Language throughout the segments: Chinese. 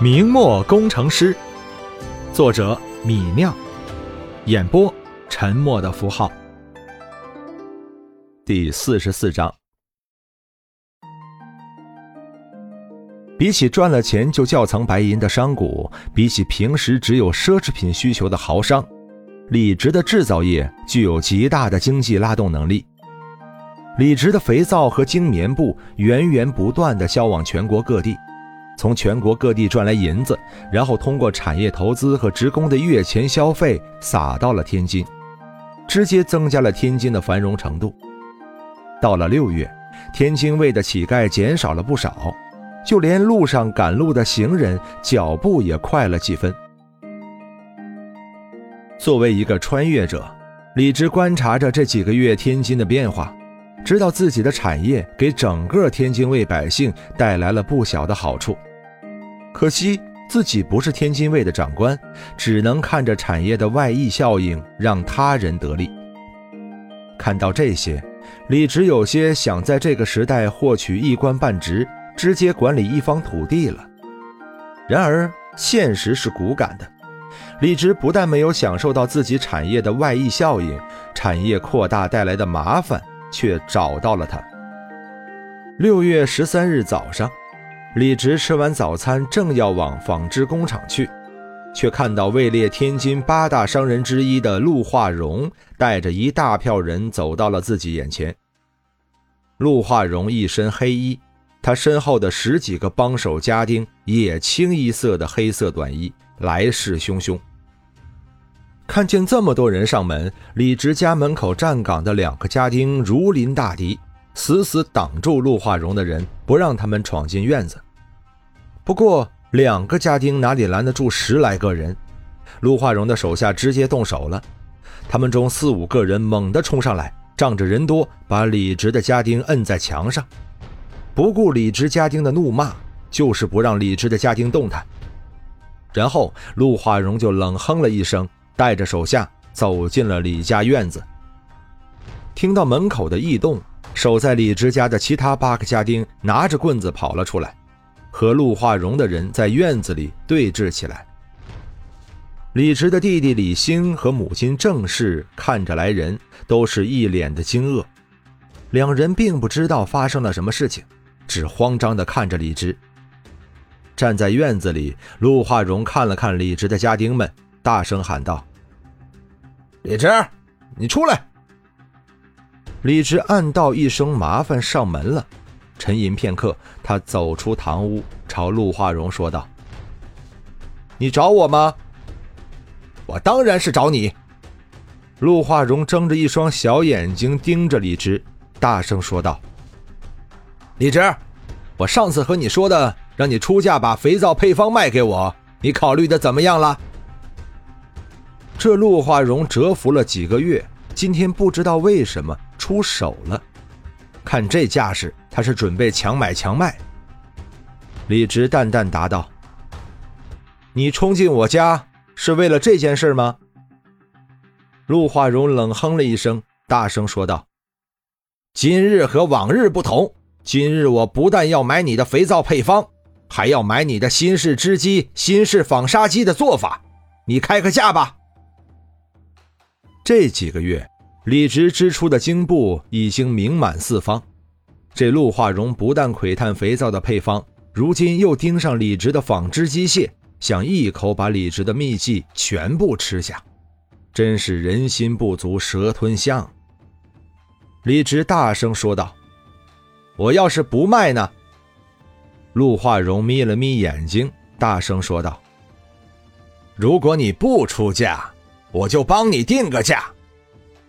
明末工程师，作者米酿，演播沉默的符号。第四十四章。比起赚了钱就窖藏白银的商贾，比起平时只有奢侈品需求的豪商，李直的制造业具有极大的经济拉动能力。李直的肥皂和精棉布源源不断的销往全国各地。从全国各地赚来银子，然后通过产业投资和职工的月钱消费撒到了天津，直接增加了天津的繁荣程度。到了六月，天津卫的乞丐减少了不少，就连路上赶路的行人脚步也快了几分。作为一个穿越者，李直观察着这几个月天津的变化。知道自己的产业给整个天津卫百姓带来了不小的好处，可惜自己不是天津卫的长官，只能看着产业的外溢效应让他人得利。看到这些，李直有些想在这个时代获取一官半职，直接管理一方土地了。然而现实是骨感的，李直不但没有享受到自己产业的外溢效应，产业扩大带来的麻烦。却找到了他。六月十三日早上，李直吃完早餐，正要往纺织工厂去，却看到位列天津八大商人之一的陆化荣带着一大票人走到了自己眼前。陆化荣一身黑衣，他身后的十几个帮手家丁也清一色的黑色短衣，来势汹汹。看见这么多人上门，李直家门口站岗的两个家丁如临大敌，死死挡住陆化荣的人，不让他们闯进院子。不过，两个家丁哪里拦得住十来个人？陆化荣的手下直接动手了，他们中四五个人猛地冲上来，仗着人多，把李直的家丁摁在墙上，不顾李直家丁的怒骂，就是不让李直的家丁动弹。然后，陆化荣就冷哼了一声。带着手下走进了李家院子，听到门口的异动，守在李直家的其他八个家丁拿着棍子跑了出来，和陆化荣的人在院子里对峙起来。李直的弟弟李兴和母亲郑氏看着来人，都是一脸的惊愕，两人并不知道发生了什么事情，只慌张地看着李直。站在院子里，陆化荣看了看李直的家丁们，大声喊道。李直，你出来！李直暗道一声麻烦上门了，沉吟片刻，他走出堂屋，朝陆化荣说道：“你找我吗？我当然是找你。”陆化荣睁着一双小眼睛盯着李直，大声说道：“李直，我上次和你说的，让你出价把肥皂配方卖给我，你考虑的怎么样了？”这陆化荣蛰伏了几个月，今天不知道为什么出手了。看这架势，他是准备强买强卖。李直淡淡答道：“你冲进我家是为了这件事吗？”陆化荣冷哼了一声，大声说道：“今日和往日不同，今日我不但要买你的肥皂配方，还要买你的新式织机、新式纺纱机的做法。你开个价吧。”这几个月，李直支出的精布已经名满四方。这陆化荣不但窥探肥皂的配方，如今又盯上李直的纺织机械，想一口把李直的秘技全部吃下，真是人心不足蛇吞象。李直大声说道：“我要是不卖呢？”陆化荣眯了眯眼睛，大声说道：“如果你不出价。”我就帮你定个价，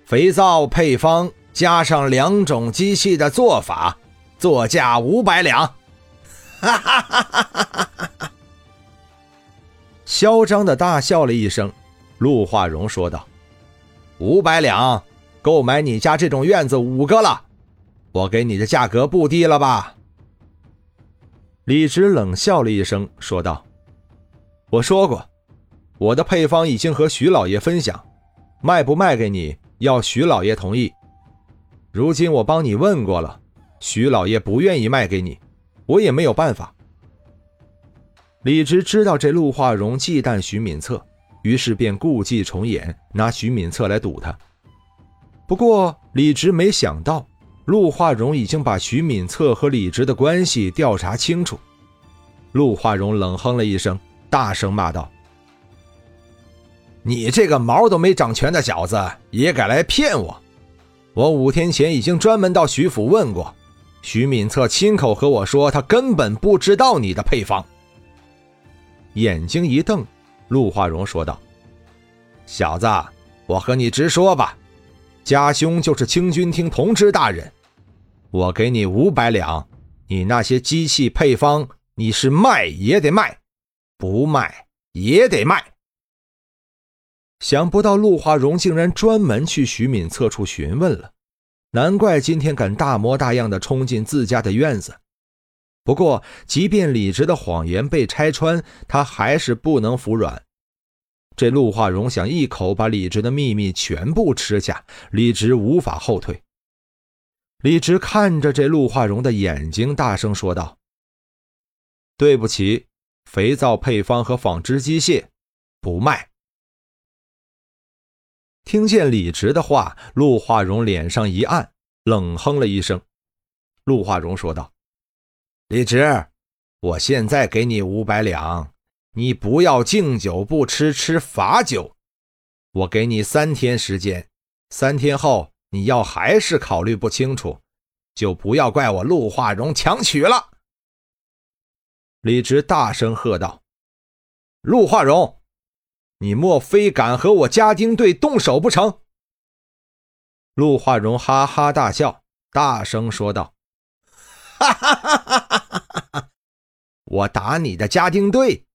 肥皂配方加上两种机器的做法，作价五百两。哈哈哈哈哈哈！嚣张的大笑了一声，陆化荣说道：“五百两购买你家这种院子五个了，我给你的价格不低了吧？”李直冷笑了一声，说道：“我说过。”我的配方已经和徐老爷分享，卖不卖给你要徐老爷同意。如今我帮你问过了，徐老爷不愿意卖给你，我也没有办法。李直知道这陆化荣忌惮徐敏策，于是便故伎重演，拿徐敏策来堵他。不过李直没想到，陆化荣已经把徐敏策和李直的关系调查清楚。陆化荣冷哼了一声，大声骂道：“你这个毛都没长全的小子，也敢来骗我！我五天前已经专门到徐府问过，徐敏策亲口和我说，他根本不知道你的配方。”眼睛一瞪，陆化荣说道：“小子，我和你直说吧，家兄就是清军厅同知大人，我给你五百两，你那些机器配方，你是卖也得卖，不卖也得卖。”想不到陆化荣竟然专门去徐敏策处询问了，难怪今天敢大模大样的冲进自家的院子。不过，即便李直的谎言被拆穿，他还是不能服软。这陆化荣想一口把李直的秘密全部吃下，李直无法后退。李直看着这陆化荣的眼睛，大声说道：“对不起，肥皂配方和纺织机械不卖。”听见李直的话，陆化荣脸上一暗，冷哼了一声。陆化荣说道。李直，我现在给你五百两，你不要敬酒不吃吃罚酒。我给你三天时间，三天后你要还是考虑不清楚，就不要怪我陆化荣强娶了。李直大声喝道：“陆化荣，你莫非敢和我家丁队动手不成？”陆化荣哈哈大笑，大声说道。哈哈哈哈哈哈！我打你的家丁队，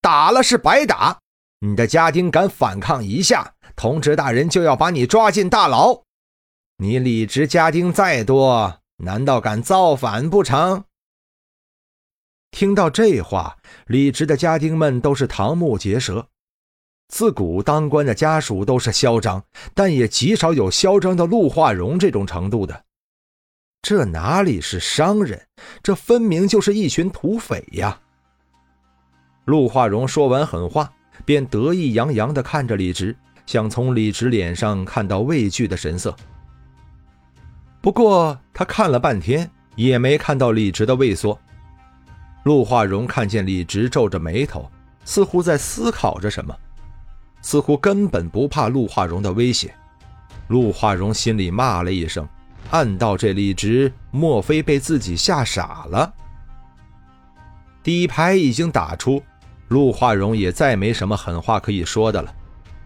打了是白打。你的家丁敢反抗一下，同知大人就要把你抓进大牢。你李直家丁再多，难道敢造反不成？听到这话，李直的家丁们都是瞠目结舌。自古当官的家属都是嚣张，但也极少有嚣张到陆化荣这种程度的。这哪里是商人？这分明就是一群土匪呀！陆化荣说完狠话，便得意洋洋地看着李直，想从李直脸上看到畏惧的神色。不过他看了半天，也没看到李直的畏缩。陆化荣看见李直皱着眉头，似乎在思考着什么，似乎根本不怕陆化荣的威胁。陆化荣心里骂了一声。暗道：“这李直莫非被自己吓傻了？”底牌已经打出，陆化荣也再没什么狠话可以说的了。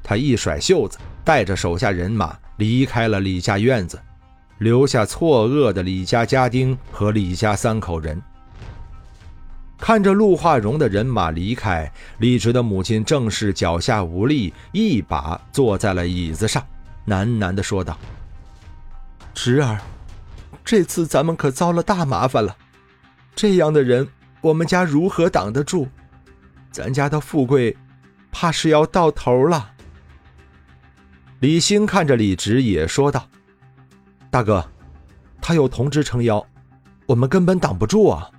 他一甩袖子，带着手下人马离开了李家院子，留下错愕的李家家丁和李家三口人。看着陆化荣的人马离开，李直的母亲正是脚下无力，一把坐在了椅子上，喃喃地说道。侄儿，这次咱们可遭了大麻烦了。这样的人，我们家如何挡得住？咱家的富贵，怕是要到头了。李兴看着李直，也说道：“大哥，他有同知撑腰，我们根本挡不住啊。”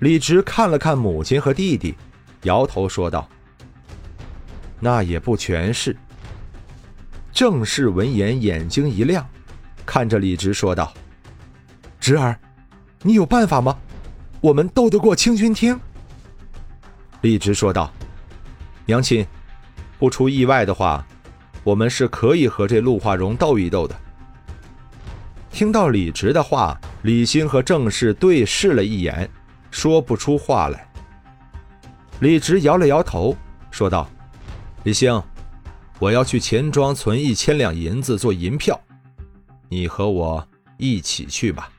李直看了看母亲和弟弟，摇头说道：“那也不全是。”郑氏闻言，眼睛一亮，看着李直说道：“侄儿，你有办法吗？我们斗得过清军厅？”李直说道：“娘亲，不出意外的话，我们是可以和这陆化荣斗一斗的。”听到李直的话，李兴和郑氏对视了一眼，说不出话来。李直摇了摇头，说道：“李兴。”我要去钱庄存一千两银子做银票，你和我一起去吧。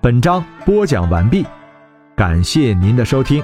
本章播讲完毕，感谢您的收听。